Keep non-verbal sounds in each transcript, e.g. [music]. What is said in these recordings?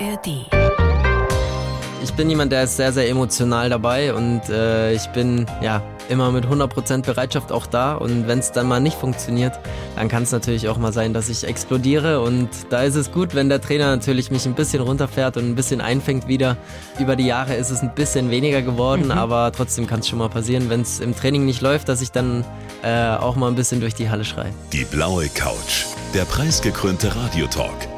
ARD. Ich bin jemand, der ist sehr, sehr emotional dabei und äh, ich bin ja immer mit 100% Bereitschaft auch da und wenn es dann mal nicht funktioniert, dann kann es natürlich auch mal sein, dass ich explodiere und da ist es gut, wenn der Trainer natürlich mich ein bisschen runterfährt und ein bisschen einfängt wieder. Über die Jahre ist es ein bisschen weniger geworden, mhm. aber trotzdem kann es schon mal passieren, wenn es im Training nicht läuft, dass ich dann äh, auch mal ein bisschen durch die Halle schreie. Die blaue Couch, der preisgekrönte Radiotalk.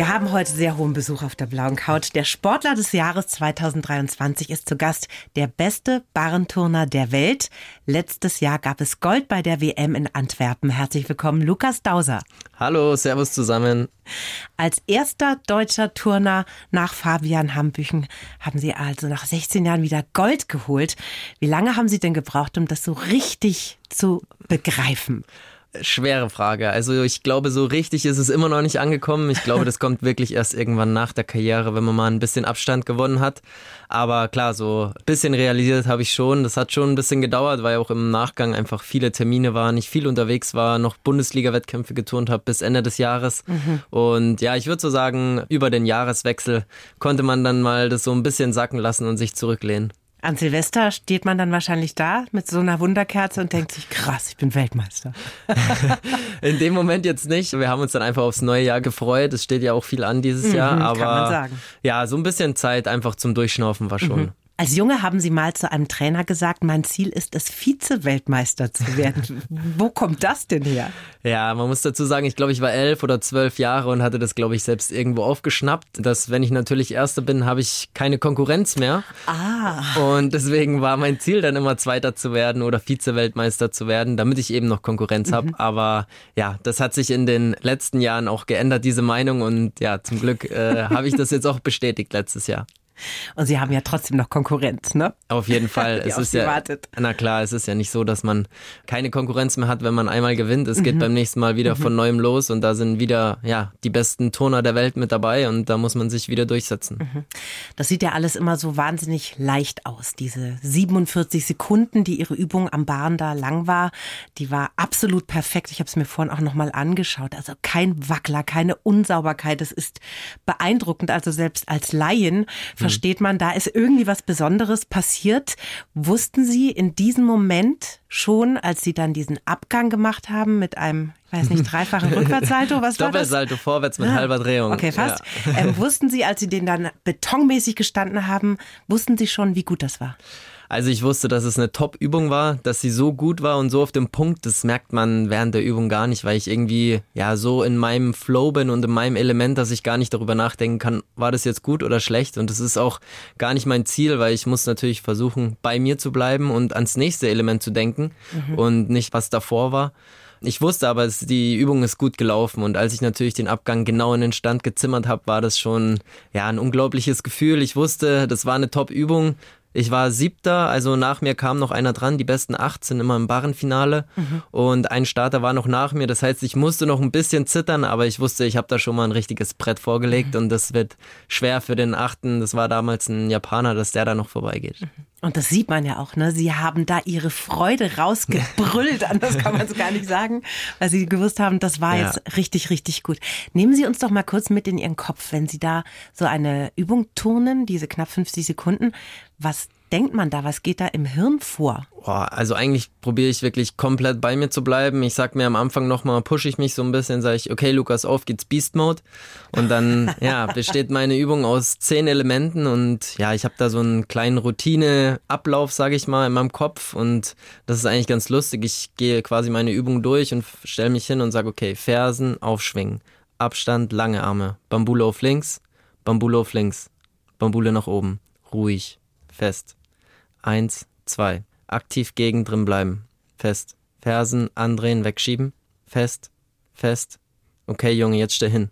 Wir haben heute sehr hohen Besuch auf der blauen Couch. Der Sportler des Jahres 2023 ist zu Gast der beste Barrenturner der Welt. Letztes Jahr gab es Gold bei der WM in Antwerpen. Herzlich willkommen, Lukas Dauser. Hallo, Servus zusammen. Als erster deutscher Turner nach Fabian Hambüchen haben Sie also nach 16 Jahren wieder Gold geholt. Wie lange haben Sie denn gebraucht, um das so richtig zu begreifen? Schwere Frage. Also ich glaube, so richtig ist es immer noch nicht angekommen. Ich glaube, das kommt wirklich erst irgendwann nach der Karriere, wenn man mal ein bisschen Abstand gewonnen hat. Aber klar, so ein bisschen realisiert habe ich schon. Das hat schon ein bisschen gedauert, weil auch im Nachgang einfach viele Termine waren, ich viel unterwegs war, noch Bundesliga-Wettkämpfe geturnt habe bis Ende des Jahres. Mhm. Und ja, ich würde so sagen, über den Jahreswechsel konnte man dann mal das so ein bisschen sacken lassen und sich zurücklehnen. An Silvester steht man dann wahrscheinlich da mit so einer Wunderkerze und denkt sich, krass, ich bin Weltmeister. [laughs] In dem Moment jetzt nicht. Wir haben uns dann einfach aufs neue Jahr gefreut. Es steht ja auch viel an dieses mhm, Jahr. Aber kann man sagen. ja, so ein bisschen Zeit einfach zum Durchschnaufen war schon. Mhm. Als Junge haben Sie mal zu einem Trainer gesagt, mein Ziel ist es, Vize-Weltmeister zu werden. [laughs] Wo kommt das denn her? Ja, man muss dazu sagen, ich glaube, ich war elf oder zwölf Jahre und hatte das, glaube ich, selbst irgendwo aufgeschnappt, dass wenn ich natürlich Erster bin, habe ich keine Konkurrenz mehr. Ah. Und deswegen war mein Ziel dann immer Zweiter zu werden oder Vize-Weltmeister zu werden, damit ich eben noch Konkurrenz habe. Mhm. Aber ja, das hat sich in den letzten Jahren auch geändert, diese Meinung. Und ja, zum Glück äh, habe ich das jetzt auch bestätigt letztes Jahr. Und Sie haben ja trotzdem noch Konkurrenz, ne? Auf jeden [laughs] Fall. es ist ja, wartet. na klar, es ist ja nicht so, dass man keine Konkurrenz mehr hat, wenn man einmal gewinnt. Es geht mhm. beim nächsten Mal wieder mhm. von neuem los und da sind wieder, ja, die besten Turner der Welt mit dabei und da muss man sich wieder durchsetzen. Mhm. Das sieht ja alles immer so wahnsinnig leicht aus. Diese 47 Sekunden, die Ihre Übung am Bahn da lang war, die war absolut perfekt. Ich habe es mir vorhin auch nochmal angeschaut. Also kein Wackler, keine Unsauberkeit. Das ist beeindruckend. Also selbst als Laien versteht man, da ist irgendwie was Besonderes passiert. Wussten Sie in diesem Moment schon, als Sie dann diesen Abgang gemacht haben mit einem, ich weiß nicht, dreifachen [laughs] Rückwärtssalto, was war das? Doppelsalto vorwärts mit ah, halber Drehung. Okay, fast. Ja. Ähm, wussten Sie, als Sie den dann betonmäßig gestanden haben, wussten Sie schon, wie gut das war? Also ich wusste, dass es eine Top-Übung war, dass sie so gut war und so auf dem Punkt, das merkt man während der Übung gar nicht, weil ich irgendwie ja so in meinem Flow bin und in meinem Element, dass ich gar nicht darüber nachdenken kann, war das jetzt gut oder schlecht und das ist auch gar nicht mein Ziel, weil ich muss natürlich versuchen, bei mir zu bleiben und ans nächste Element zu denken mhm. und nicht was davor war. Ich wusste aber, die Übung ist gut gelaufen und als ich natürlich den Abgang genau in den Stand gezimmert habe, war das schon ja ein unglaubliches Gefühl. Ich wusste, das war eine Top-Übung. Ich war siebter, also nach mir kam noch einer dran. Die besten acht sind immer im Barrenfinale mhm. und ein Starter war noch nach mir. Das heißt, ich musste noch ein bisschen zittern, aber ich wusste, ich habe da schon mal ein richtiges Brett vorgelegt mhm. und das wird schwer für den achten. Das war damals ein Japaner, dass der da noch vorbeigeht. Mhm. Und das sieht man ja auch, ne? Sie haben da ihre Freude rausgebrüllt, [laughs] anders kann man es gar nicht sagen, weil sie gewusst haben, das war ja. jetzt richtig, richtig gut. Nehmen Sie uns doch mal kurz mit in Ihren Kopf, wenn Sie da so eine Übung turnen, diese knapp 50 Sekunden. Was denkt man da? Was geht da im Hirn vor? Boah, also eigentlich probiere ich wirklich komplett bei mir zu bleiben. Ich sag mir am Anfang nochmal, pushe ich mich so ein bisschen, sage ich, okay, Lukas, auf geht's Beast Mode. Und dann, [laughs] ja, besteht meine Übung aus zehn Elementen und ja, ich habe da so einen kleinen Routineablauf, sage ich mal, in meinem Kopf und das ist eigentlich ganz lustig. Ich gehe quasi meine Übung durch und stelle mich hin und sage, okay, Fersen aufschwingen, Abstand, lange Arme, Bambule auf links, Bambule auf links, Bambule nach oben, ruhig, fest. Eins, zwei aktiv gegen drin bleiben. Fest. Fersen andrehen, wegschieben. Fest. Fest. Okay, Junge, jetzt steh hin.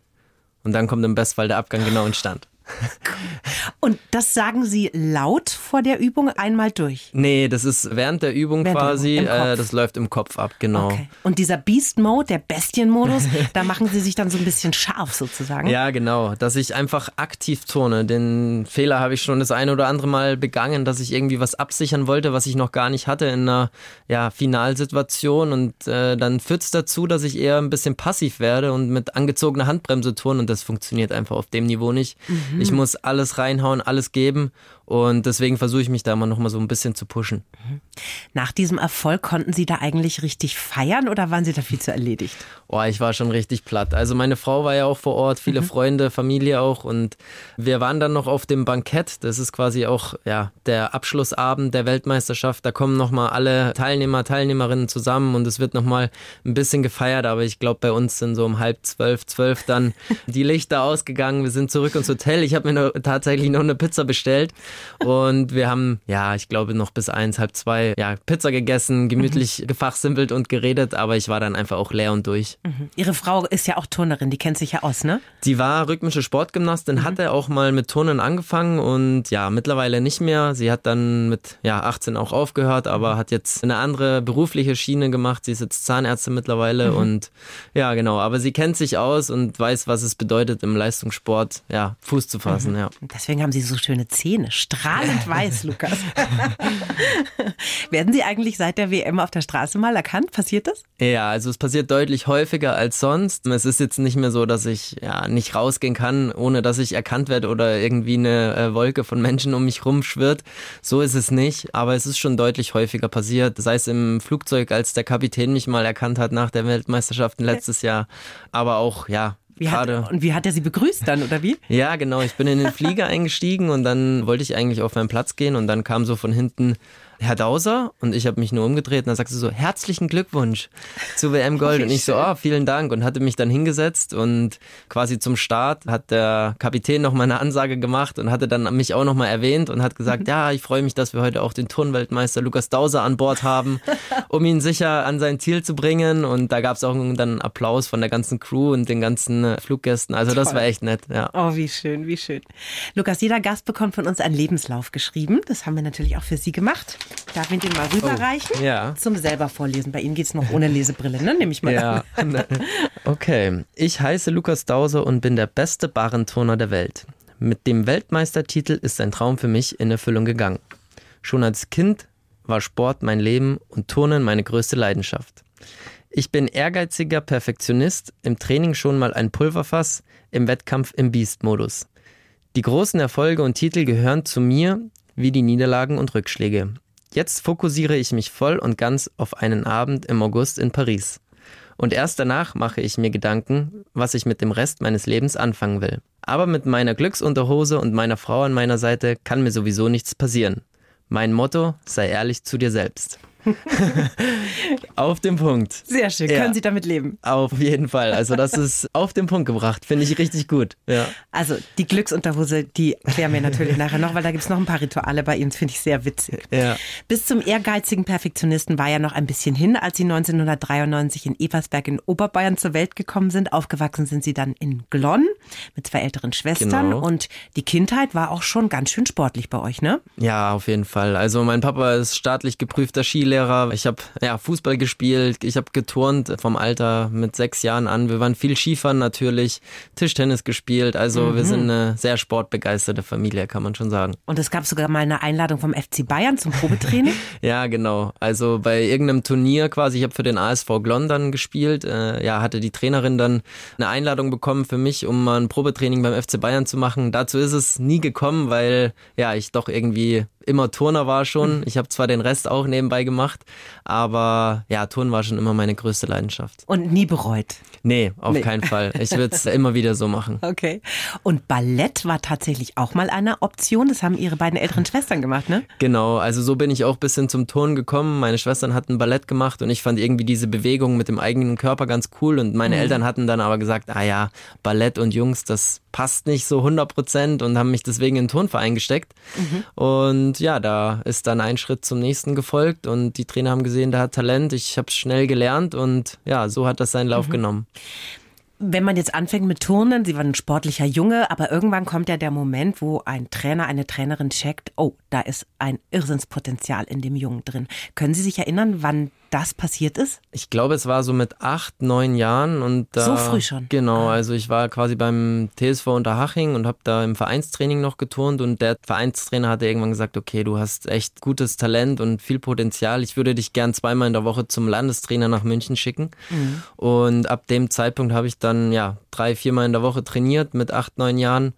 Und dann kommt im Bestfall der Abgang genau in Stand. [laughs] Und das sagen Sie laut vor der Übung einmal durch? Nee, das ist während der Übung Während der quasi. Übung, im äh, das läuft im Kopf ab, genau. Okay. Und dieser Beast Mode, der Bestienmodus, [laughs] da machen Sie sich dann so ein bisschen scharf sozusagen. Ja, genau. Dass ich einfach aktiv turne. Den Fehler habe ich schon das eine oder andere Mal begangen, dass ich irgendwie was absichern wollte, was ich noch gar nicht hatte in einer ja, Finalsituation. Und äh, dann führt es dazu, dass ich eher ein bisschen passiv werde und mit angezogener Handbremse turne. Und das funktioniert einfach auf dem Niveau nicht. Ich muss alles reinhauen, alles geben. Und deswegen versuche ich mich da immer noch mal so ein bisschen zu pushen. Nach diesem Erfolg konnten Sie da eigentlich richtig feiern oder waren Sie da viel zu erledigt? Oh, ich war schon richtig platt. Also meine Frau war ja auch vor Ort, viele Freunde, Familie auch und wir waren dann noch auf dem Bankett. Das ist quasi auch ja der Abschlussabend der Weltmeisterschaft. Da kommen noch mal alle Teilnehmer, Teilnehmerinnen zusammen und es wird noch mal ein bisschen gefeiert. Aber ich glaube, bei uns sind so um halb zwölf, zwölf dann [laughs] die Lichter ausgegangen. Wir sind zurück ins Hotel. Ich habe mir tatsächlich noch eine Pizza bestellt und wir haben ja, ich glaube noch bis eins, halb zwei ja Pizza gegessen, gemütlich gefachsimpelt und geredet. Aber ich war dann einfach auch leer und durch. Ihre Frau ist ja auch Turnerin, die kennt sich ja aus, ne? Die war rhythmische Sportgymnastin, hatte auch mal mit Turnen angefangen und ja, mittlerweile nicht mehr. Sie hat dann mit ja, 18 auch aufgehört, aber hat jetzt eine andere berufliche Schiene gemacht. Sie ist jetzt Zahnärztin mittlerweile und ja, genau. Aber sie kennt sich aus und weiß, was es bedeutet, im Leistungssport ja, Fuß zu fassen. Ja. Und Deswegen haben Sie so schöne Zähne. Strahlend [laughs] weiß, Lukas. [laughs] Werden Sie eigentlich seit der WM auf der Straße mal erkannt? Passiert das? Ja, also es passiert deutlich häufiger als sonst. Es ist jetzt nicht mehr so, dass ich ja nicht rausgehen kann, ohne dass ich erkannt werde oder irgendwie eine äh, Wolke von Menschen um mich rumschwirrt. So ist es nicht, aber es ist schon deutlich häufiger passiert. Sei es im Flugzeug, als der Kapitän mich mal erkannt hat nach der Weltmeisterschaft letztes Jahr, aber auch ja. Wie hat, Gerade. und wie hat er Sie begrüßt dann, oder wie? Ja, genau. Ich bin in den Flieger eingestiegen und dann wollte ich eigentlich auf meinen Platz gehen und dann kam so von hinten Herr Dauser und ich habe mich nur umgedreht und dann sagte sie so, herzlichen Glückwunsch zu WM Gold. Und ich so, oh, vielen Dank und hatte mich dann hingesetzt und quasi zum Start hat der Kapitän noch mal eine Ansage gemacht und hatte dann mich auch noch mal erwähnt und hat gesagt, [laughs] ja, ich freue mich, dass wir heute auch den Turnweltmeister Lukas Dauser an Bord haben, um ihn sicher an sein Ziel zu bringen. Und da gab es auch dann einen Applaus von der ganzen Crew und den ganzen Fluggästen. Also das Toll. war echt nett, ja. Oh, wie schön, wie schön. Lukas, jeder Gast bekommt von uns einen Lebenslauf geschrieben. Das haben wir natürlich auch für Sie gemacht. Darf ich den mal rüberreichen? Oh, ja. Zum selber vorlesen. Bei Ihnen geht's noch ohne Lesebrille, ne? Nehme ich mal Ja. an. [laughs] Okay. Ich heiße Lukas Dauser und bin der beste Barrenturner der Welt. Mit dem Weltmeistertitel ist ein Traum für mich in Erfüllung gegangen. Schon als Kind war Sport mein Leben und Turnen meine größte Leidenschaft. Ich bin ehrgeiziger Perfektionist, im Training schon mal ein Pulverfass, im Wettkampf im Beast-Modus. Die großen Erfolge und Titel gehören zu mir wie die Niederlagen und Rückschläge. Jetzt fokussiere ich mich voll und ganz auf einen Abend im August in Paris. Und erst danach mache ich mir Gedanken, was ich mit dem Rest meines Lebens anfangen will. Aber mit meiner Glücksunterhose und meiner Frau an meiner Seite kann mir sowieso nichts passieren. Mein Motto, sei ehrlich zu dir selbst. [laughs] auf den Punkt. Sehr schön. Ja. Können Sie damit leben? Auf jeden Fall. Also das ist auf den Punkt gebracht. Finde ich richtig gut. Ja. Also die Glücksunterhose, die klären wir natürlich nachher noch, weil da gibt's noch ein paar Rituale bei Ihnen. Das finde ich sehr witzig. Ja. Bis zum ehrgeizigen Perfektionisten war ja noch ein bisschen hin, als Sie 1993 in Ebersberg in Oberbayern zur Welt gekommen sind. Aufgewachsen sind Sie dann in Glonn mit zwei älteren Schwestern. Genau. Und die Kindheit war auch schon ganz schön sportlich bei euch, ne? Ja, auf jeden Fall. Also mein Papa ist staatlich geprüfter Skilehrer. Ich habe ja Fußball gespielt, ich habe geturnt vom Alter mit sechs Jahren an. Wir waren viel Skifahren natürlich, Tischtennis gespielt. Also wir sind eine sehr sportbegeisterte Familie, kann man schon sagen. Und es gab sogar mal eine Einladung vom FC Bayern zum Probetraining. [laughs] Ja, genau. Also bei irgendeinem Turnier quasi, ich habe für den ASV Glonn dann gespielt, äh, ja, hatte die Trainerin dann eine Einladung bekommen für mich, um mal ein Probetraining beim FC Bayern zu machen. Dazu ist es nie gekommen, weil ja, ich doch irgendwie immer Turner war schon. Ich habe zwar den Rest auch nebenbei gemacht, aber ja, Turnen war schon immer meine größte Leidenschaft. Und nie bereut. Nee, auf Nee. keinen Fall. Ich [laughs] würde es immer wieder so machen. Okay. Und Ballett war tatsächlich auch mal eine Option. Das haben Ihre beiden älteren Schwestern gemacht, ne? Genau, also so bin ich auch ein bisschen zum Turnen gekommen. Meine Schwestern hatten Ballett gemacht und ich fand irgendwie diese Bewegung mit dem eigenen Körper ganz cool. Und meine Eltern hatten dann aber gesagt, ah ja, Ballett und Jungs, das passt nicht so 100 Prozent und haben mich deswegen in den Turnverein gesteckt. Und ja, da ist dann ein Schritt zum nächsten gefolgt und die Trainer haben gesehen, der hat Talent. Ich habe schnell gelernt und ja, so hat das seinen Lauf genommen. Wenn man jetzt anfängt mit Turnen, Sie waren ein sportlicher Junge, aber irgendwann kommt ja der Moment, wo ein Trainer, eine Trainerin checkt, oh, da ist ein Irrsinnspotenzial in dem Jungen drin. Können Sie sich erinnern, wann das passiert ist? Ich glaube, es war so mit acht, neun Jahren und da, so früh schon. Genau, ah. also ich war quasi beim TSV Unterhaching und habe da im Vereinstraining noch geturnt und der Vereinstrainer hatte irgendwann gesagt, okay, du hast echt gutes Talent und viel Potenzial. Ich würde dich gern zweimal in der Woche zum Landestrainer nach München schicken. Mhm. Und ab dem Zeitpunkt habe ich dann ja drei, viermal in der Woche trainiert mit acht, neun Jahren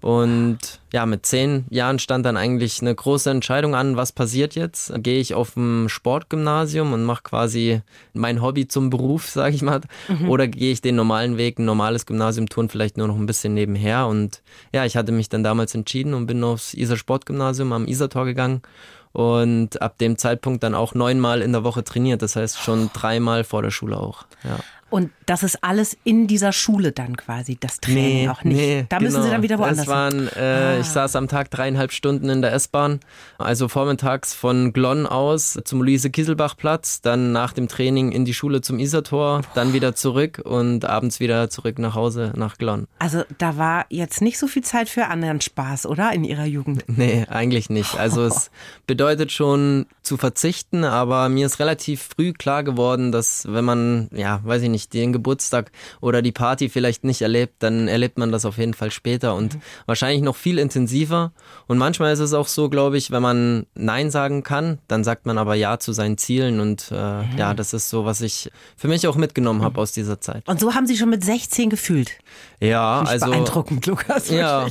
und ja, mit zehn Jahren stand dann eigentlich eine große Entscheidung an, was passiert jetzt? Gehe ich auf ein Sportgymnasium und mache quasi mein Hobby zum Beruf, sage ich mal, mhm. oder gehe ich den normalen Weg, ein normales Gymnasium tun, vielleicht nur noch ein bisschen nebenher? Und ja, ich hatte mich dann damals entschieden und bin aufs Isar Sportgymnasium am Isartor gegangen und ab dem Zeitpunkt dann auch neunmal in der Woche trainiert. Das heißt schon dreimal vor der Schule auch. Ja. Und das ist alles in dieser Schule dann quasi, das Training nee, auch nicht. Nee, da müssen genau. Sie dann wieder woanders das waren, äh, ah. Ich saß am Tag dreieinhalb Stunden in der S-Bahn, also vormittags von Glonn aus zum Luise-Kieselbach-Platz, dann nach dem Training in die Schule zum Isertor, dann wieder zurück und abends wieder zurück nach Hause nach Glonn. Also da war jetzt nicht so viel Zeit für anderen Spaß, oder? In Ihrer Jugend? [laughs] Nee, eigentlich nicht. Also oh. es [laughs] bedeutet schon zu verzichten, aber mir ist relativ früh klar geworden, dass wenn man, ja, weiß ich nicht, nicht den Geburtstag oder die Party vielleicht nicht erlebt, dann erlebt man das auf jeden Fall später und mhm. wahrscheinlich noch viel intensiver. Und manchmal ist es auch so, glaube ich, wenn man Nein sagen kann, dann sagt man aber Ja zu seinen Zielen und äh, mhm. ja, das ist so, was ich für mich auch mitgenommen habe mhm. aus dieser Zeit. Und so haben Sie schon mit 16 gefühlt. Ja, also beeindruckend, Lukas. Wirklich. Ja.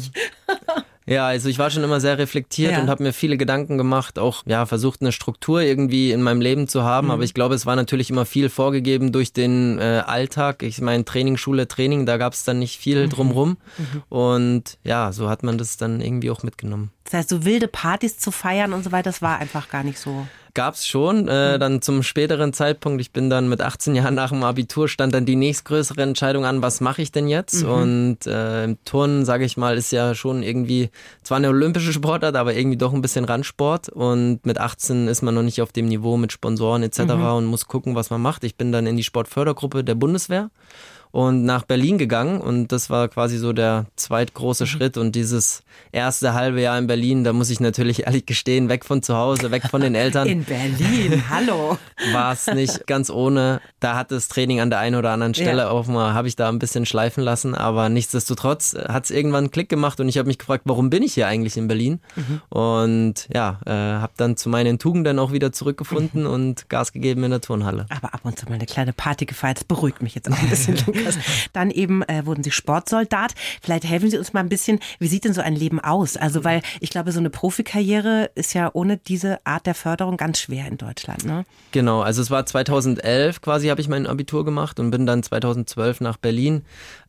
[laughs] Ja, also ich war schon immer sehr reflektiert ja. und habe mir viele Gedanken gemacht, auch ja versucht eine Struktur irgendwie in meinem Leben zu haben, mhm. aber ich glaube, es war natürlich immer viel vorgegeben durch den äh, Alltag. Ich meine Trainingsschule, Training, da gab es dann nicht viel mhm. drumrum mhm. und ja, so hat man das dann irgendwie auch mitgenommen. Das heißt, so wilde Partys zu feiern und so weiter, das war einfach gar nicht so. Gab's schon. Äh, mhm. dann zum späteren Zeitpunkt, ich bin dann mit 18 Jahren nach dem Abitur, stand dann die nächstgrößere Entscheidung an, was mache ich denn jetzt? Mhm. Und äh, im Turnen, sage ich mal, ist ja schon irgendwie zwar eine olympische Sportart, aber irgendwie doch ein bisschen Randsport. Und mit 18 ist man noch nicht auf dem Niveau mit Sponsoren etc. Mhm. und muss gucken, was man macht. Ich bin dann in die Sportfördergruppe der Bundeswehr und nach Berlin gegangen und das war quasi so der zweitgroße mhm. Schritt und dieses erste halbe Jahr in Berlin, da muss ich natürlich [laughs] ehrlich gestehen, weg von zu Hause, weg von den Eltern. In Berlin, hallo. [laughs] War es nicht ganz ohne. Da hat das Training an der einen oder anderen Stelle ja. auch mal, habe ich da ein bisschen schleifen lassen, aber nichtsdestotrotz hat es irgendwann einen Klick gemacht und ich habe mich gefragt, warum bin ich hier eigentlich in Berlin? Mhm. Und ja, äh, habe dann zu meinen Tugenden auch wieder zurückgefunden mhm. [laughs] und Gas gegeben in der Turnhalle. Aber ab und zu mal eine kleine Party gefeiert, das beruhigt mich jetzt auch ein bisschen. Dann eben äh, wurden Sie Sportsoldat. Vielleicht helfen Sie uns mal ein bisschen, wie sieht denn so ein Leben aus? Also, weil ich glaube, so eine Profikarriere ist ja ohne diese Art der Förderung ganz schwer in Deutschland. Ne? Genau, also es war 2011 quasi, habe ich mein Abitur gemacht und bin dann 2012 nach Berlin.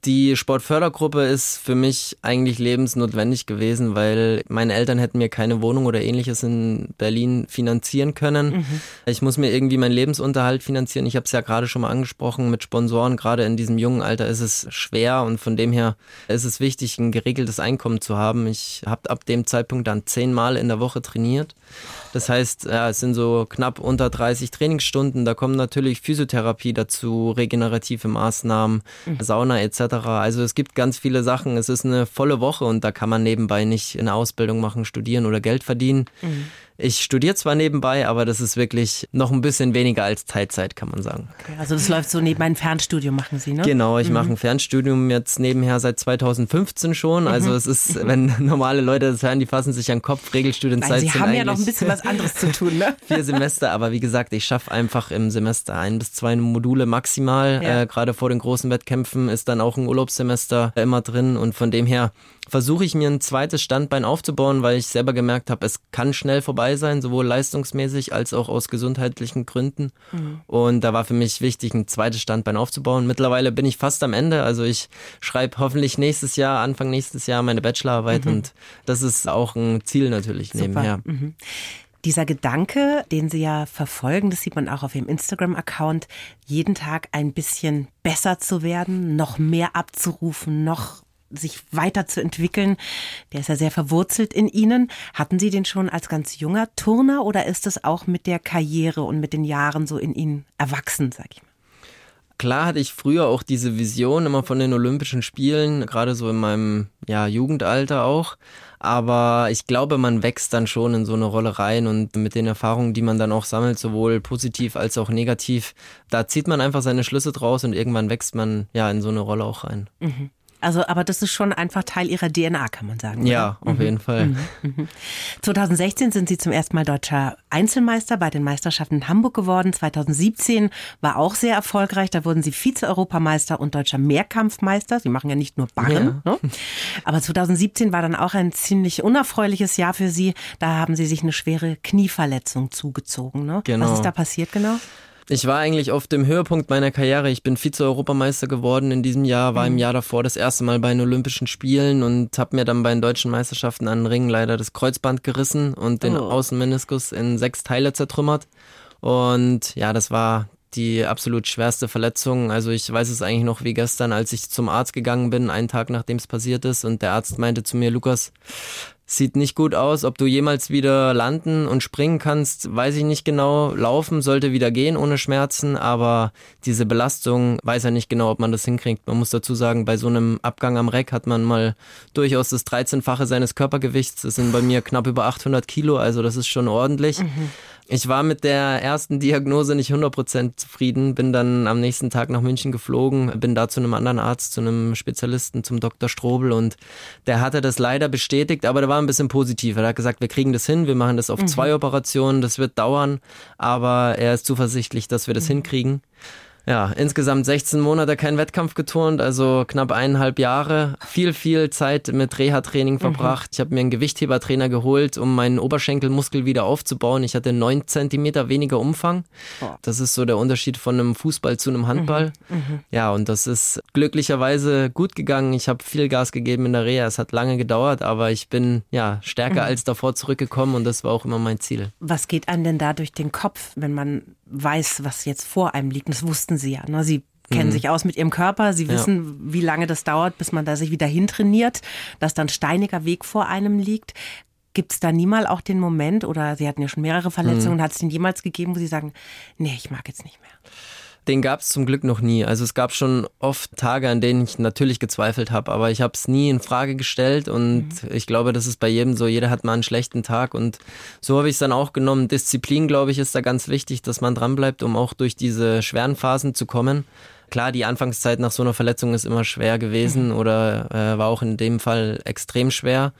Die Sportfördergruppe ist für mich eigentlich lebensnotwendig gewesen, weil meine Eltern hätten mir keine Wohnung oder ähnliches in Berlin finanzieren können. Mhm. Ich muss mir irgendwie meinen Lebensunterhalt finanzieren. Ich habe es ja gerade schon mal angesprochen mit Sponsoren, gerade in diesem jungen Alter ist es schwer und von dem her ist es wichtig, ein geregeltes Einkommen zu haben. Ich habe ab dem Zeitpunkt dann zehnmal in der Woche trainiert. Das heißt, ja, es sind so knapp unter 30 Trainingsstunden. Da kommen natürlich Physiotherapie dazu, regenerative Maßnahmen, mhm. Sauna etc. Also es gibt ganz viele Sachen. Es ist eine volle Woche und da kann man nebenbei nicht eine Ausbildung machen, studieren oder Geld verdienen. Mhm. Ich studiere zwar nebenbei, aber das ist wirklich noch ein bisschen weniger als Teilzeit, kann man sagen. Okay, also das läuft so neben ein Fernstudium machen Sie, ne? Genau, ich mhm. mache ein Fernstudium jetzt nebenher seit 2015 schon. Also mhm. es ist, mhm. wenn [laughs] normale Leute das hören, die fassen sich an den Kopf, Regelstudienzeit Nein, Sie haben ja noch ein bisschen was anderes zu tun, ne? [laughs] Vier Semester, aber wie gesagt, ich schaffe einfach im Semester ein bis zwei Module maximal. Ja. Äh, Gerade vor den großen Wettkämpfen ist dann auch ein Urlaubssemester immer drin und von dem her versuche ich mir ein zweites Standbein aufzubauen, weil ich selber gemerkt habe, es kann schnell vorbei sein, sowohl leistungsmäßig als auch aus gesundheitlichen Gründen. Mhm. Und da war für mich wichtig, ein zweites Standbein aufzubauen. Mittlerweile bin ich fast am Ende. Also ich schreibe hoffentlich nächstes Jahr, Anfang nächstes Jahr meine Bachelorarbeit mhm. und das ist auch ein Ziel natürlich Super. nebenher. Mhm. Dieser Gedanke, den Sie ja verfolgen, das sieht man auch auf Ihrem Instagram-Account, jeden Tag ein bisschen besser zu werden, noch mehr abzurufen, noch sich weiterzuentwickeln. Der ist ja sehr verwurzelt in Ihnen. Hatten Sie den schon als ganz junger Turner oder ist es auch mit der Karriere und mit den Jahren so in Ihnen erwachsen, sag ich mal? Klar hatte ich früher auch diese Vision immer von den Olympischen Spielen, gerade so in meinem ja, Jugendalter auch. Aber ich glaube, man wächst dann schon in so eine Rolle rein und mit den Erfahrungen, die man dann auch sammelt, sowohl positiv als auch negativ, da zieht man einfach seine Schlüsse draus und irgendwann wächst man ja in so eine Rolle auch rein. Mhm. Also, aber das ist schon einfach Teil ihrer DNA, kann man sagen. Ja, oder? auf mhm. jeden Fall. Mhm. 2016 mhm. sind sie zum ersten Mal deutscher Einzelmeister bei den Meisterschaften in Hamburg geworden. 2017 war auch sehr erfolgreich. Da wurden sie Vize-Europameister und deutscher Mehrkampfmeister. Sie machen ja nicht nur Barren. Ja. Ne? Aber 2017 war dann auch ein ziemlich unerfreuliches Jahr für sie. Da haben sie sich eine schwere Knieverletzung zugezogen. Ne? Genau. Was ist da passiert genau? Ich war eigentlich auf dem Höhepunkt meiner Karriere. Ich bin Vize-Europameister geworden in diesem Jahr, war im mhm. Jahr davor das erste Mal bei den Olympischen Spielen und habe mir dann bei den deutschen Meisterschaften an den Ring leider das Kreuzband gerissen und den oh. Außenmeniskus in sechs Teile zertrümmert. Und ja, das war die absolut schwerste Verletzung. Also ich weiß es eigentlich noch wie gestern, als ich zum Arzt gegangen bin, einen Tag nachdem es passiert ist und der Arzt meinte zu mir, Lukas, Sieht nicht gut aus. Ob du jemals wieder landen und springen kannst, weiß ich nicht genau. Laufen sollte wieder gehen ohne Schmerzen, aber diese Belastung weiß er nicht genau, ob man das hinkriegt. Man muss dazu sagen, bei so einem Abgang am Reck hat man mal durchaus das 13-fache seines Körpergewichts. Das sind bei mir knapp über 800 Kilo, also das ist schon ordentlich. Mhm. Ich war mit der ersten Diagnose nicht 100% zufrieden, bin dann am nächsten Tag nach München geflogen, bin da zu einem anderen Arzt, zu einem Spezialisten, zum Dr. Strobel und der hatte das leider bestätigt, aber der war ein bisschen positiver. Er hat gesagt, wir kriegen das hin, wir machen das auf mhm. zwei Operationen, das wird dauern, aber er ist zuversichtlich, dass wir das mhm. hinkriegen ja, insgesamt 16 Monate kein Wettkampf geturnt, also knapp eineinhalb Jahre. Viel, viel Zeit mit Reha-Training mhm. verbracht. Mhm. Ich habe mir einen Gewichthebertrainer geholt, um meinen Oberschenkelmuskel wieder aufzubauen. Ich hatte neun Zentimeter weniger Umfang. Das ist so der Unterschied von einem Fußball zu einem Handball. Mhm. Mhm. Ja, und das ist glücklicherweise gut gegangen. Ich habe viel Gas gegeben in der Reha. Es hat lange gedauert, aber ich bin ja stärker mhm. als davor zurückgekommen und das war auch immer mein Ziel. Was geht einem denn da durch den Kopf, wenn man weiß, was jetzt vor einem liegt. das wussten sie ja. Ne? Sie kennen mhm. sich aus mit ihrem Körper. Sie wissen, ja. wie lange das dauert, bis man da sich wieder hintrainiert, dass dann steiniger Weg vor einem liegt. Gibt es da niemals auch den Moment, oder Sie hatten ja schon mehrere Verletzungen, mhm. hat es den jemals gegeben, wo Sie sagen, nee, ich mag jetzt nicht mehr? Den gab es zum Glück noch nie. Also es gab schon oft Tage, an denen ich natürlich gezweifelt habe, aber ich habe es nie in Frage gestellt und mhm. ich glaube, das ist bei jedem so. Jeder hat mal einen schlechten Tag und so habe ich es dann auch genommen. Disziplin, glaube ich, ist da ganz wichtig, dass man dranbleibt, um auch durch diese schweren Phasen zu kommen. Klar, die Anfangszeit nach so einer Verletzung ist immer schwer gewesen mhm. oder äh, war auch in dem Fall extrem schwer.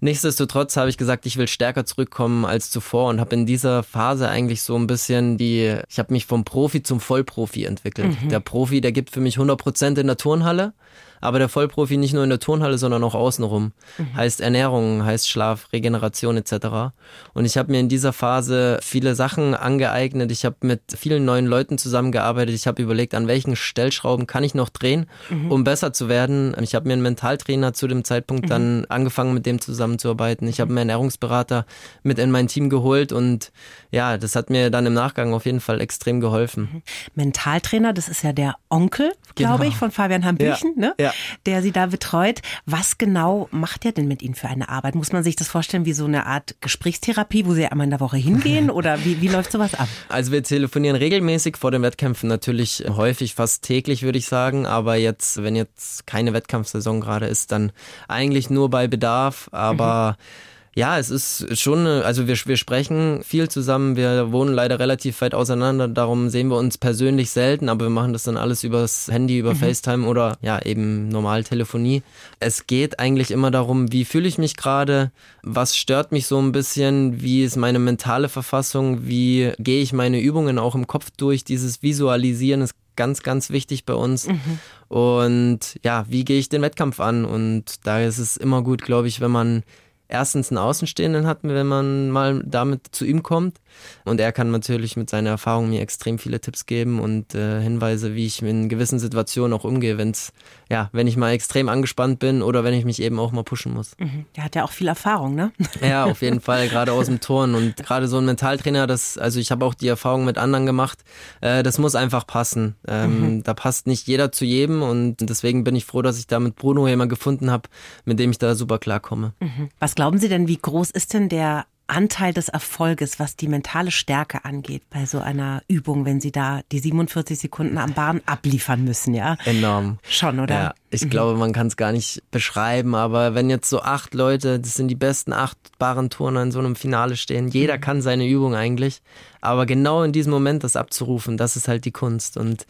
Nichtsdestotrotz habe ich gesagt, ich will stärker zurückkommen als zuvor und habe in dieser Phase eigentlich so ein bisschen die, ich habe mich vom Profi zum Vollprofi entwickelt. Mhm. Der Profi, der gibt für mich 100 Prozent in der Turnhalle aber der Vollprofi nicht nur in der Turnhalle, sondern auch außenrum. Mhm. Heißt Ernährung, heißt Schlaf, Regeneration etc. Und ich habe mir in dieser Phase viele Sachen angeeignet. Ich habe mit vielen neuen Leuten zusammengearbeitet. Ich habe überlegt, an welchen Stellschrauben kann ich noch drehen, mhm. um besser zu werden. Ich habe mir einen Mentaltrainer zu dem Zeitpunkt mhm. dann angefangen, mit dem zusammenzuarbeiten. Ich habe einen Ernährungsberater mit in mein Team geholt und ja, das hat mir dann im Nachgang auf jeden Fall extrem geholfen. Mhm. Mentaltrainer, das ist ja der Onkel, glaube genau. ich, von Fabian Hambüchen. Ja. Ne? Ja der Sie da betreut. Was genau macht er denn mit Ihnen für eine Arbeit? Muss man sich das vorstellen wie so eine Art Gesprächstherapie, wo Sie einmal in der Woche hingehen [laughs] oder wie, wie läuft sowas ab? Also wir telefonieren regelmäßig vor den Wettkämpfen, natürlich häufig, fast täglich würde ich sagen, aber jetzt, wenn jetzt keine Wettkampfsaison gerade ist, dann eigentlich nur bei Bedarf, aber mhm ja, es ist schon, also wir, wir sprechen viel zusammen, wir wohnen leider relativ weit auseinander, darum sehen wir uns persönlich selten, aber wir machen das dann alles übers Handy, über mhm. FaceTime oder ja, eben normal Telefonie. Es geht eigentlich immer darum, wie fühle ich mich gerade, was stört mich so ein bisschen, wie ist meine mentale Verfassung, wie gehe ich meine Übungen auch im Kopf durch, dieses Visualisieren ist ganz, ganz wichtig bei uns. Mhm. Und ja, wie gehe ich den Wettkampf an? Und da ist es immer gut, glaube ich, wenn man erstens einen Außenstehenden hat, wenn man mal damit zu ihm kommt. Und er kann natürlich mit seiner Erfahrung mir extrem viele Tipps geben und äh, Hinweise, wie ich in gewissen Situationen auch umgehe, wenn's, ja, wenn ich mal extrem angespannt bin oder wenn ich mich eben auch mal pushen muss. Mhm. Der hat ja auch viel Erfahrung, ne? [laughs] Ja, auf jeden Fall, gerade aus dem Turn. Und gerade so ein Mentaltrainer, das, also ich habe auch die Erfahrung mit anderen gemacht, äh, das muss einfach passen. Ähm, mhm. Da passt nicht jeder zu jedem und deswegen bin ich froh, dass ich da mit Bruno jemanden gefunden habe, mit dem ich da super klarkomme. Mhm. Was glauben Sie denn, wie groß ist denn der Anteil des Erfolges, was die mentale Stärke angeht, bei so einer Übung, wenn Sie da die 47 Sekunden am Bahn abliefern müssen, ja? Enorm. Schon, oder? Ja, ich mhm. glaube, man kann es gar nicht beschreiben, aber wenn jetzt so acht Leute, das sind die besten acht Turner in so einem Finale stehen, jeder mhm. kann seine Übung eigentlich, aber genau in diesem Moment das abzurufen, das ist halt die Kunst und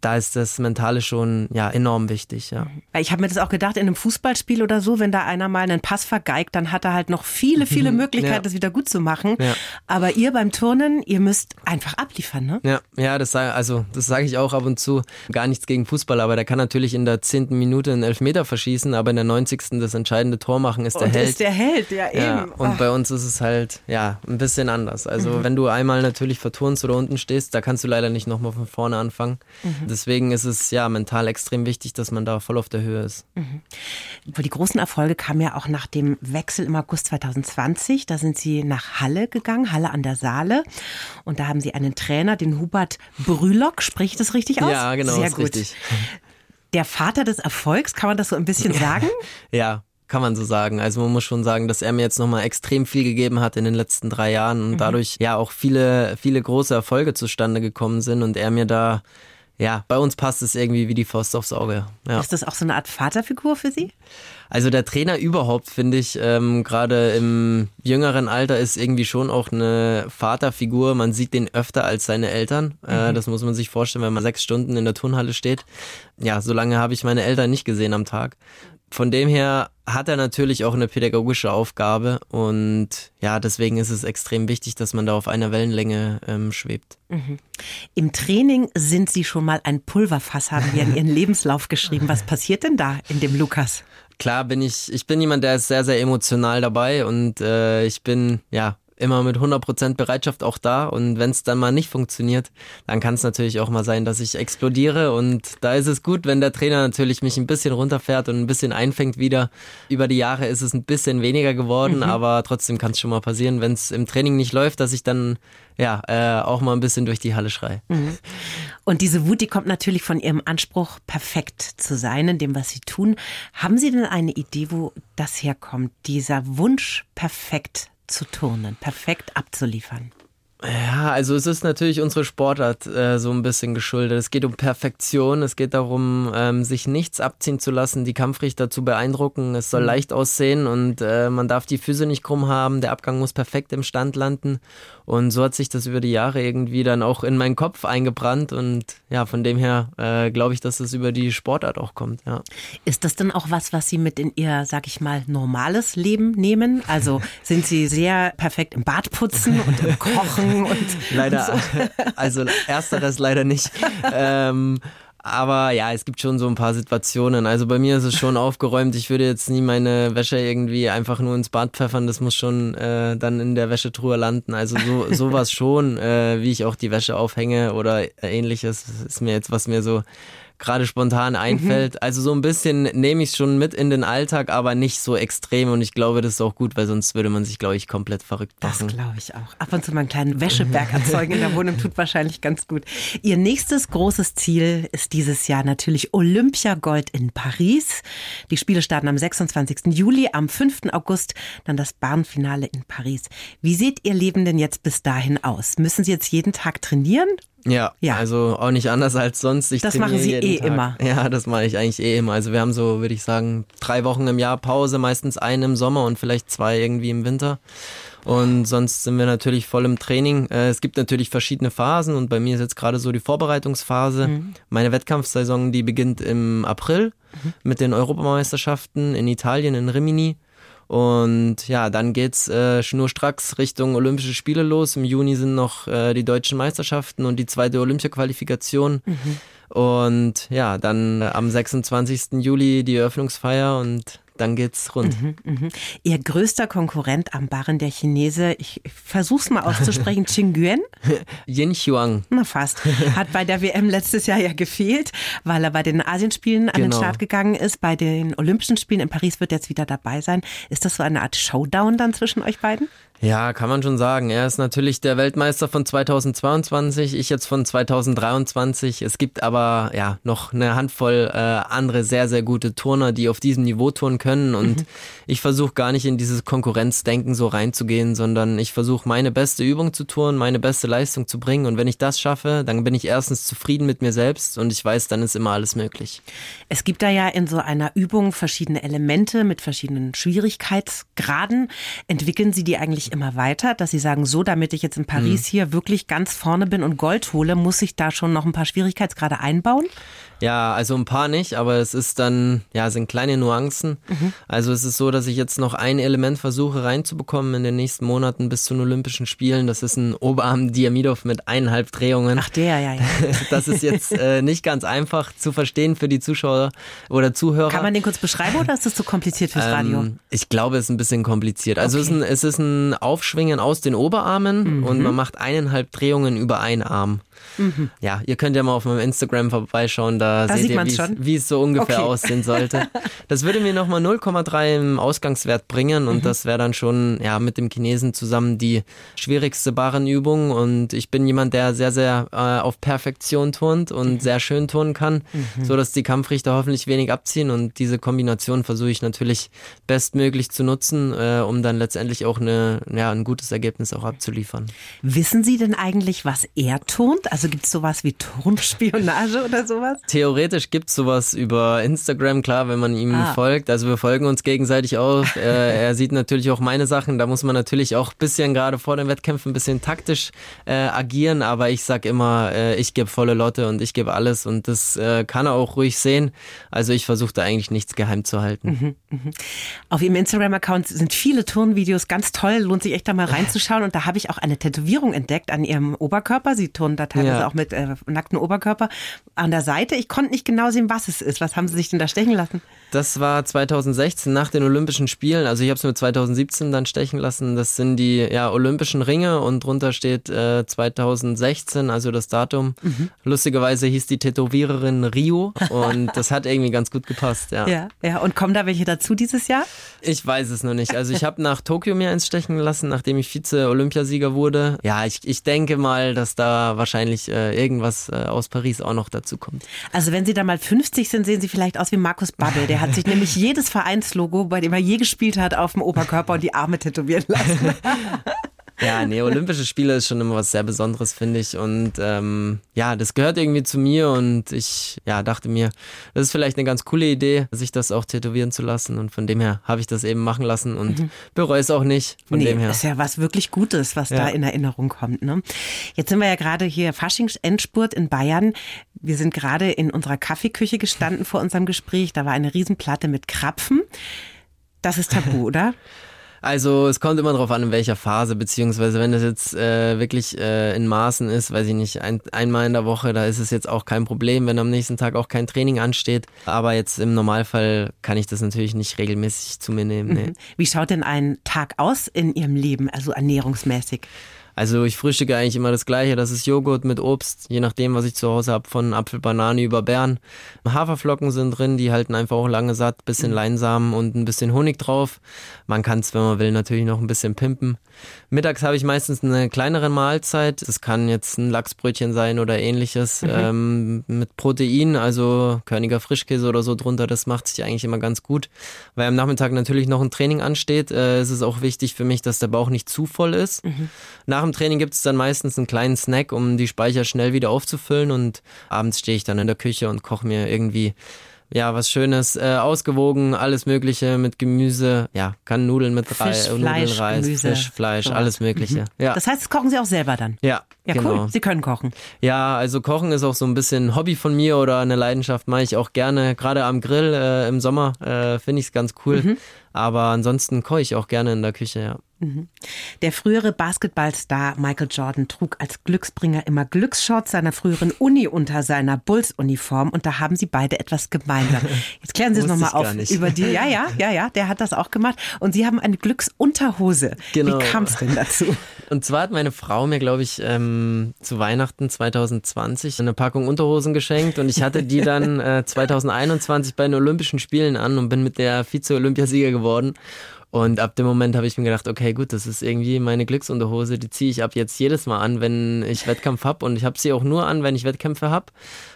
da ist das Mentale schon ja enorm wichtig. Ja. Ich habe mir das auch gedacht, in einem Fußballspiel oder so, wenn da einer mal einen Pass vergeigt, dann hat er halt noch viele, viele [laughs] Möglichkeiten, ja. das wieder gut zu machen. Ja. Aber ihr beim Turnen, ihr müsst einfach abliefern, ne? Ja, ja, das sage also das sage ich auch ab und zu. Gar nichts gegen Fußball, aber der kann natürlich in der zehnten Minute einen Elfmeter verschießen, aber in der neunzigsten das entscheidende Tor machen ist der und Held. Ist der Held, ja eben. Ja, und Ach. bei uns ist es halt ja ein bisschen anders. Also mhm. wenn du einmal natürlich verturnst oder unten stehst, da kannst du leider nicht nochmal von vorne anfangen. Mhm. Deswegen ist es ja mental extrem wichtig, dass man da voll auf der Höhe ist. Mhm. Die großen Erfolge kamen ja auch nach dem Wechsel im August 2020. Da sind Sie nach Halle gegangen, Halle an der Saale. Und da haben Sie einen Trainer, den Hubert Brülock. Spricht das richtig aus? Ja, genau, Sehr gut. richtig. Der Vater des Erfolgs, kann man das so ein bisschen [laughs] sagen? ja, kann man so sagen. Also man muss schon sagen, dass er mir jetzt nochmal extrem viel gegeben hat in den letzten drei Jahren und mhm. dadurch ja auch viele, viele große Erfolge zustande gekommen sind und er mir da ja, bei uns passt es irgendwie wie die Faust aufs Auge. Ja. Ist das auch so eine Art Vaterfigur für Sie? Also der Trainer überhaupt, finde ich, ähm, gerade im jüngeren Alter ist irgendwie schon auch eine Vaterfigur. Man sieht den öfter als seine Eltern. Äh, mhm. das muss man sich vorstellen, wenn man sechs Stunden in der Turnhalle steht. Ja, so lange habe ich meine Eltern nicht gesehen am Tag von dem her hat er natürlich auch eine pädagogische Aufgabe und ja, deswegen ist es extrem wichtig, dass man da auf einer Wellenlänge ähm, schwebt. Mhm. Im Training sind Sie schon mal ein Pulverfass, haben wir in Ihren [laughs] Lebenslauf geschrieben. Was passiert denn da in dem Lukas? Klar bin ich, ich bin jemand, der ist sehr, sehr emotional dabei und äh, ich bin, ja, immer mit 100% Bereitschaft auch da und wenn es dann mal nicht funktioniert, dann kann es natürlich auch mal sein, dass ich explodiere und da ist es gut, wenn der Trainer natürlich mich ein bisschen runterfährt und ein bisschen einfängt wieder. Über die Jahre ist es ein bisschen weniger geworden, mhm. aber trotzdem kann es schon mal passieren, wenn es im Training nicht läuft, dass ich dann ja äh, auch mal ein bisschen durch die Halle schrei. Mhm. Und diese Wut, die kommt natürlich von Ihrem Anspruch, perfekt zu sein in dem, was Sie tun. Haben Sie denn eine Idee, wo das herkommt, dieser Wunsch, perfekt zu turnen, perfekt abzuliefern? Ja, also es ist natürlich unsere Sportart äh, so ein bisschen geschuldet. Es geht um Perfektion, es geht darum, ähm, sich nichts abziehen zu lassen, die Kampfrichter zu beeindrucken. Es soll mhm. leicht aussehen und äh, man darf die Füße nicht krumm haben. Der Abgang muss perfekt im Stand landen. Und so hat sich das über die Jahre irgendwie dann auch in meinen Kopf eingebrannt. Und ja, von dem her äh, glaube ich, dass es über die Sportart auch kommt. Ja. Ist das denn auch was, was Sie mit in Ihr, sag ich mal, normales Leben nehmen? Also sind Sie sehr perfekt im Bad putzen und im Kochen und [laughs] leider, und so? also ersteres leider nicht. Ähm, aber ja, es gibt schon so ein paar Situationen. Also bei mir ist es schon [laughs] aufgeräumt. Ich würde jetzt nie meine Wäsche irgendwie einfach nur ins Bad pfeffern. Das muss schon äh, dann in der Wäschetruhe landen. Also so [laughs] sowas schon, äh, wie ich auch die Wäsche aufhänge oder ähnliches. ist mir jetzt, was mir so gerade spontan mhm. einfällt. Mhm. Also so ein bisschen nehme ich es schon mit in den Alltag, aber nicht so extrem. Und ich glaube, das ist auch gut, weil sonst würde man sich, glaube ich, komplett verrückt machen. Das glaube ich auch. Ab und zu mal einen kleinen Wäscheberg erzeugen in der Wohnung tut wahrscheinlich ganz gut. Ihr nächstes großes Ziel ist dieses Jahr natürlich Olympiagold in Paris. Die Spiele starten am 26. Juli, am 5. August dann das Bahnfinale in Paris. Wie sieht Ihr Leben denn jetzt bis dahin aus? Müssen Sie jetzt jeden Tag trainieren ja, ja, also auch nicht anders als sonst. Ich das machen Sie eh Tag. immer. Ja, das mache ich eigentlich eh immer. Also wir haben so, würde ich sagen, drei Wochen im Jahr Pause, meistens eine im Sommer und vielleicht zwei irgendwie im Winter. Und sonst sind wir natürlich voll im Training. Äh, es gibt natürlich verschiedene Phasen und bei mir ist jetzt gerade so die Vorbereitungsphase. Mhm. Meine Wettkampfsaison, die beginnt im April mhm. mit den Europameisterschaften in Italien, in Rimini. Und ja, dann geht's äh, schnurstracks Richtung Olympische Spiele los. Im Juni sind noch äh, die deutschen Meisterschaften und die zweite Olympia-Qualifikation. Mhm. Und ja, dann äh, am 26. Juli die Eröffnungsfeier und dann geht's rund. Mhm, mh. Ihr größter Konkurrent am Barren der Chinese, ich versuch's mal auszusprechen, [laughs] Qingyuan? Yin Xuang. Na fast. Hat bei der WM letztes Jahr ja gefehlt, weil er bei den Asienspielen an genau. den Start gegangen ist. Bei den Olympischen Spielen in Paris wird er jetzt wieder dabei sein. Ist das so eine Art Showdown dann zwischen euch beiden? Ja, kann man schon sagen. Er ist natürlich der Weltmeister von 2022, ich jetzt von 2023. Es gibt aber ja noch eine Handvoll äh, andere sehr, sehr gute Turner, die auf diesem Niveau turnen können. Und mhm. ich versuche gar nicht in dieses Konkurrenzdenken so reinzugehen, sondern ich versuche meine beste Übung zu turnen, meine beste Leistung zu bringen. Und wenn ich das schaffe, dann bin ich erstens zufrieden mit mir selbst und ich weiß, dann ist immer alles möglich. Es gibt da ja in so einer Übung verschiedene Elemente mit verschiedenen Schwierigkeitsgraden. Entwickeln Sie die eigentlich immer weiter, dass Sie sagen, so, damit ich jetzt in Paris mhm. hier wirklich ganz vorne bin und Gold hole, muss ich da schon noch ein paar Schwierigkeitsgrade einbauen? Ja, also ein paar nicht, aber es ist dann, ja, sind kleine Nuancen. Mhm. Also es ist so, dass ich jetzt noch ein Element versuche reinzubekommen in den nächsten Monaten bis zu den Olympischen Spielen. Das ist ein Oberarm Diamidov mit eineinhalb Drehungen. Ach der, ja, ja. [laughs] Das ist jetzt äh, nicht ganz einfach zu verstehen für die Zuschauer oder Zuhörer. Kann man den kurz beschreiben oder ist das zu kompliziert fürs Radio? Ähm, ich glaube, es ist ein bisschen kompliziert. Also okay. es, ist ein, es ist ein Aufschwingen aus den Oberarmen mhm. und man macht eineinhalb Drehungen über einen Arm. Mhm. Ja, ihr könnt ja mal auf meinem Instagram vorbeischauen, da, da seht ihr, wie es so ungefähr okay. aussehen sollte. [laughs] Das würde mir nochmal 0,3 im Ausgangswert bringen und mhm. das wäre dann schon ja mit dem Chinesen zusammen die schwierigste Barrenübung und ich bin jemand, der sehr, sehr äh, auf Perfektion turnt und mhm. sehr schön turnen kann, mhm. so dass die Kampfrichter hoffentlich wenig abziehen und diese Kombination versuche ich natürlich bestmöglich zu nutzen, äh, um dann letztendlich auch eine, ja, ein gutes Ergebnis auch abzuliefern. Wissen Sie denn eigentlich, was er turnt? Also gibt es sowas wie Turnspionage oder sowas? Theoretisch gibt es sowas über Instagram, klar, wenn man ihm ah. folgt. Also wir folgen uns gegenseitig auch. er, [laughs] er, sieht natürlich auch meine Sachen. Da muss man natürlich auch ein bisschen gerade vor den Wettkämpfen ein bisschen taktisch äh, agieren. Aber ich sag immer, äh, ich gebe volle Lotte und ich gebe alles und das äh, kann er auch ruhig sehen. Also ich versuche da eigentlich nichts geheim zu halten. Mhm, mh. Auf Ihrem Instagram-Account sind viele Turnvideos ganz toll. Lohnt sich echt da mal [laughs] reinzuschauen. Und da habe ich auch eine Tätowierung entdeckt an Ihrem Oberkörper. Sie turnen da teilweise ja. auch mit äh, nacktem Oberkörper an der Seite. Ich konnte nicht genau sehen, was es ist. Was haben Sie sich denn da stechen lassen? Das war 2016 nach den Olympischen Spielen. Also ich habe es mir 2017 dann stechen lassen. Das sind die ja, Olympischen Ringe und drunter steht äh, 2016, also das Datum. Mhm. Lustigerweise hieß die Tätowiererin Rio und das hat irgendwie ganz gut gepasst. Ja. [laughs] ja, ja. Und kommen da welche dazu dieses Jahr? Ich weiß es noch nicht. Also ich habe nach Tokio mir eins stechen lassen, nachdem ich Vize-Olympiasieger wurde. Ja, ich, ich denke mal, dass da wahrscheinlich äh, irgendwas äh, aus Paris auch noch dazu kommt. Also wenn Sie da mal 50 sind, sehen Sie vielleicht aus wie Markus Babbel. Der hat sich [laughs] nämlich jedes Vereinslogo, bei dem er je gespielt hat, auf dem Oberkörper und die Arme tätowieren lassen. [laughs] Ja, nee, [laughs] Olympische Spiele ist schon immer was sehr Besonderes, finde ich. Und ähm, ja, das gehört irgendwie zu mir und ich ja, dachte mir, das ist vielleicht eine ganz coole Idee, sich das auch tätowieren zu lassen. Und von dem her habe ich das eben machen lassen und mhm. bereue es auch nicht. Von nee, dem her. ist ja was wirklich Gutes, was ja. da in Erinnerung kommt. Ne? Jetzt sind wir ja gerade hier Faschings-Endspurt in Bayern. Wir sind gerade in unserer Kaffeeküche gestanden vor unserem Gespräch. Da war eine Riesenplatte mit Krapfen. Das ist tabu, [laughs] oder? Also es kommt immer darauf an, in welcher Phase, beziehungsweise wenn das jetzt äh, wirklich äh, in Maßen ist, weiß ich nicht, ein, einmal in der Woche, da ist es jetzt auch kein Problem, wenn am nächsten Tag auch kein Training ansteht. Aber jetzt im Normalfall kann ich das natürlich nicht regelmäßig zu mir nehmen. Nee. Mhm. Wie schaut denn ein Tag aus in Ihrem Leben, also ernährungsmäßig? Also ich frühstücke eigentlich immer das gleiche. Das ist Joghurt mit Obst, je nachdem, was ich zu Hause habe, von Apfel, Banane über Beeren. Haferflocken sind drin, die halten einfach auch lange satt, bisschen. Leinsamen und ein bisschen Honig drauf. Man kann es, wenn man will, natürlich noch ein bisschen pimpen. Mittags habe ich meistens eine kleinere Mahlzeit. Das kann jetzt ein Lachsbrötchen sein oder ähnliches mhm. ähm, mit Protein, also Körniger Frischkäse oder so drunter. Das macht sich eigentlich immer ganz gut, weil am Nachmittag natürlich noch ein Training ansteht. Äh, es ist auch wichtig für mich, dass der Bauch nicht zu voll ist. Mhm. Nach dem Training gibt es dann meistens einen kleinen Snack, um die Speicher schnell wieder aufzufüllen und abends stehe ich dann in der Küche und koche mir irgendwie ja, was Schönes, äh, ausgewogen, alles Mögliche mit Gemüse, ja, kann Nudeln mit Fisch, Reis, Nudeln, Fleisch, Reis, Gemüse, Fisch, Fleisch, sowas. alles Mögliche. Mhm. Ja. Das heißt, kochen Sie auch selber dann? Ja. Ja, genau. cool. Sie können kochen. Ja, also Kochen ist auch so ein bisschen Hobby von mir oder eine Leidenschaft, mache ich auch gerne. Gerade am Grill äh, im Sommer äh, finde ich es ganz cool. Mhm. Aber ansonsten koche ich auch gerne in der Küche, ja. Mhm. Der frühere Basketballstar Michael Jordan trug als Glücksbringer immer Glücksshorts seiner früheren Uni unter seiner Bulls-Uniform und da haben sie beide etwas gemeinsam. [laughs] Jetzt klären Sie es nochmal auf über die. Ja, ja, [laughs] ja, ja, der hat das auch gemacht. Und Sie haben eine Glücksunterhose. Genau. Wie kam es denn dazu? [laughs] Und zwar hat meine Frau mir, glaube ich, ähm, zu Weihnachten 2020 eine Packung Unterhosen geschenkt und ich hatte die dann äh, 2021 bei den Olympischen Spielen an und bin mit der Vize-Olympiasieger geworden. Und ab dem Moment habe ich mir gedacht, okay, gut, das ist irgendwie meine Glücksunterhose, die ziehe ich ab jetzt jedes Mal an, wenn ich Wettkampf habe. Und ich habe sie auch nur an, wenn ich Wettkämpfe habe.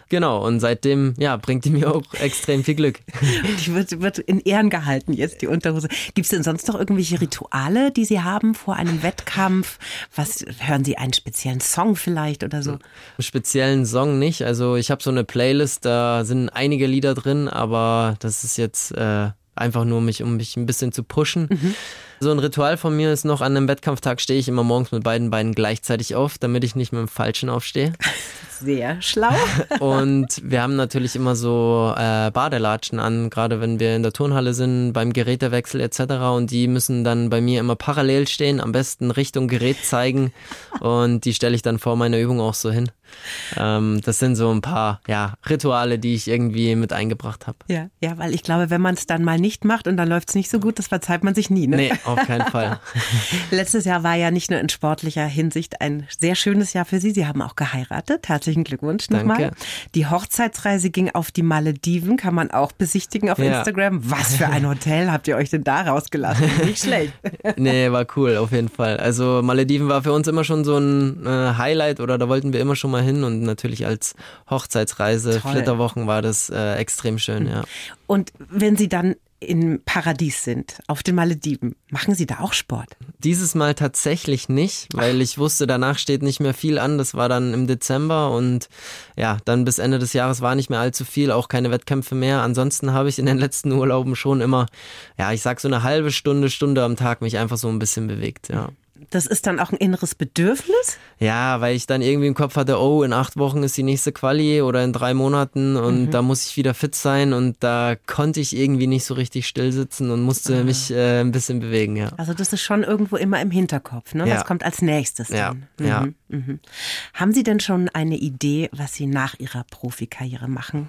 Genau, und seitdem, ja, bringt die mir auch extrem viel Glück. [laughs] Die wird, wird in Ehren gehalten jetzt, die Unterhose. Gibt es denn sonst noch irgendwelche Rituale, die Sie haben vor einem Wettkampf? Was hören Sie einen speziellen Song vielleicht oder so? Einen speziellen Song nicht. Also ich habe so eine Playlist, da sind einige Lieder drin, aber das ist jetzt äh, einfach nur mich, um mich ein bisschen zu pushen. Mhm. So ein Ritual von mir ist noch, an einem Wettkampftag stehe ich immer morgens mit beiden Beinen gleichzeitig auf, damit ich nicht mit dem Falschen aufstehe. [laughs] Sehr schlau. [laughs] Und wir haben natürlich immer so äh, Badelatschen an, gerade wenn wir in der Turnhalle sind, beim Gerätewechsel etc. Und die müssen dann bei mir immer parallel stehen, am besten Richtung Gerät zeigen. Und die stelle ich dann vor meiner Übung auch so hin. Ähm, das sind so ein paar ja, Rituale, die ich irgendwie mit eingebracht habe. Ja, ja, weil ich glaube, wenn man es dann mal nicht macht und dann läuft es nicht so gut, das verzeiht man sich nie. Ne? Nee, auf keinen Fall. [laughs] Letztes Jahr war ja nicht nur in sportlicher Hinsicht ein sehr schönes Jahr für Sie. Sie haben auch geheiratet. Herzlichen Glückwunsch nochmal. Danke. Die Hochzeitsreise ging auf die Malediven, kann man auch besichtigen auf ja. Instagram. Was für ein Hotel habt ihr euch denn da rausgelassen? [laughs] Nicht schlecht. nee, war cool, auf jeden Fall. Also Malediven war für uns immer schon so ein äh, Highlight oder da wollten wir immer schon mal hin und natürlich als Hochzeitsreise, Toll. Flitterwochen war das äh, extrem schön, ja. Und wenn Sie dann im Paradies sind, auf den Malediven. Machen Sie da auch Sport? Dieses Mal tatsächlich nicht, weil Ach. ich wusste, danach steht nicht mehr viel an. Das war dann im Dezember und ja, dann bis Ende des Jahres war nicht mehr allzu viel, auch keine Wettkämpfe mehr. Ansonsten habe ich in den letzten Urlauben schon immer, ja, ich sag so eine halbe Stunde, Stunde am Tag mich einfach so ein bisschen bewegt, ja. Das ist dann auch ein inneres Bedürfnis? Ja, weil ich dann irgendwie im Kopf hatte, oh, in acht Wochen ist die nächste Quali oder in drei Monaten und mhm. da muss ich wieder fit sein und da konnte ich irgendwie nicht so richtig still sitzen und musste ah. mich äh, ein bisschen bewegen, ja. Also das ist schon irgendwo immer im Hinterkopf, ne? Ja. Was kommt als nächstes ja. dann? Mhm. Ja. Mhm. Haben Sie denn schon eine Idee, was Sie nach Ihrer Profikarriere machen?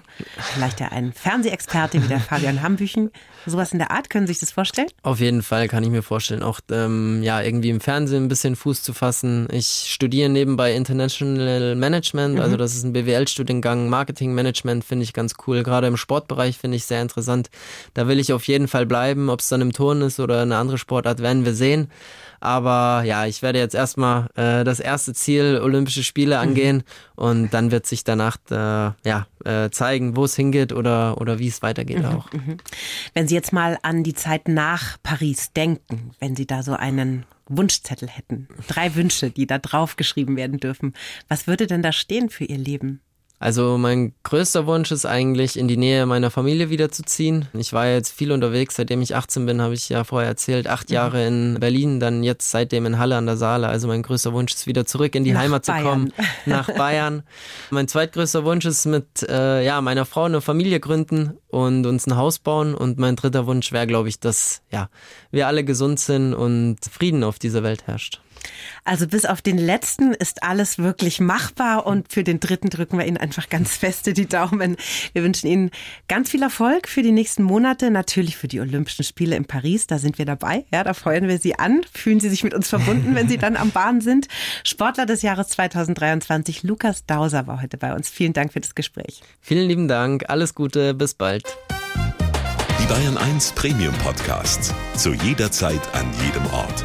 Vielleicht ja ein Fernsehexperte wie der [laughs] Fabian Hambüchen. Sowas in der Art, können Sie sich das vorstellen? Auf jeden Fall kann ich mir vorstellen, auch ähm, ja irgendwie im Fernsehen ein bisschen Fuß zu fassen. Ich studiere nebenbei International Management, also mhm. also das ist ein BWL-Studiengang. Marketing Management finde ich ganz cool. Gerade im Sportbereich finde ich sehr interessant. Da will ich auf jeden Fall bleiben. Ob es dann im Turnen ist oder eine andere Sportart, werden wir sehen. Aber ja, ich werde jetzt erstmal äh, das erste Ziel Olympische Spiele mhm. angehen mhm. und dann wird sich danach äh, ja, äh, zeigen, wo es hingeht oder, oder wie es weitergeht mhm. auch. Mhm. Wenn Sie jetzt mal an die Zeit nach Paris denken, wenn Sie da so einen Wunschzettel hätten, drei Wünsche, die da drauf geschrieben werden dürfen, was würde denn da stehen für Ihr Leben? Also mein größter Wunsch ist eigentlich, in die Nähe meiner Familie wiederzuziehen. Ich war jetzt viel unterwegs, seitdem ich 18 bin, habe ich ja vorher erzählt. Acht mhm. Jahre in Berlin, dann jetzt seitdem in Halle an der Saale. Also mein größter Wunsch ist, wieder zurück in die nach Heimat Bayern. zu kommen, [laughs] nach Bayern. mein zweitgrößter Wunsch ist, mit äh, ja, meiner Frau eine Familie gründen und uns ein Haus bauen. Und mein dritter Wunsch wäre, glaube ich, dass ja, wir alle gesund sind und Frieden auf dieser Welt herrscht. Also bis auf den letzten ist alles wirklich machbar und für den dritten drücken wir Ihnen einfach ganz feste die Daumen. Wir wünschen Ihnen ganz viel Erfolg für die nächsten Monate, natürlich für die Olympischen Spiele in Paris, da sind wir dabei. Ja, da feuern wir Sie an. Fühlen Sie sich mit uns verbunden, wenn Sie dann am Bahn sind. Sportler des Jahres 2023, Lukas Dauser war heute bei uns. Vielen Dank für das Gespräch. Vielen lieben Dank, alles Gute, bis bald. Die Bayern 1 Premium Podcasts. Zu jeder Zeit, an jedem Ort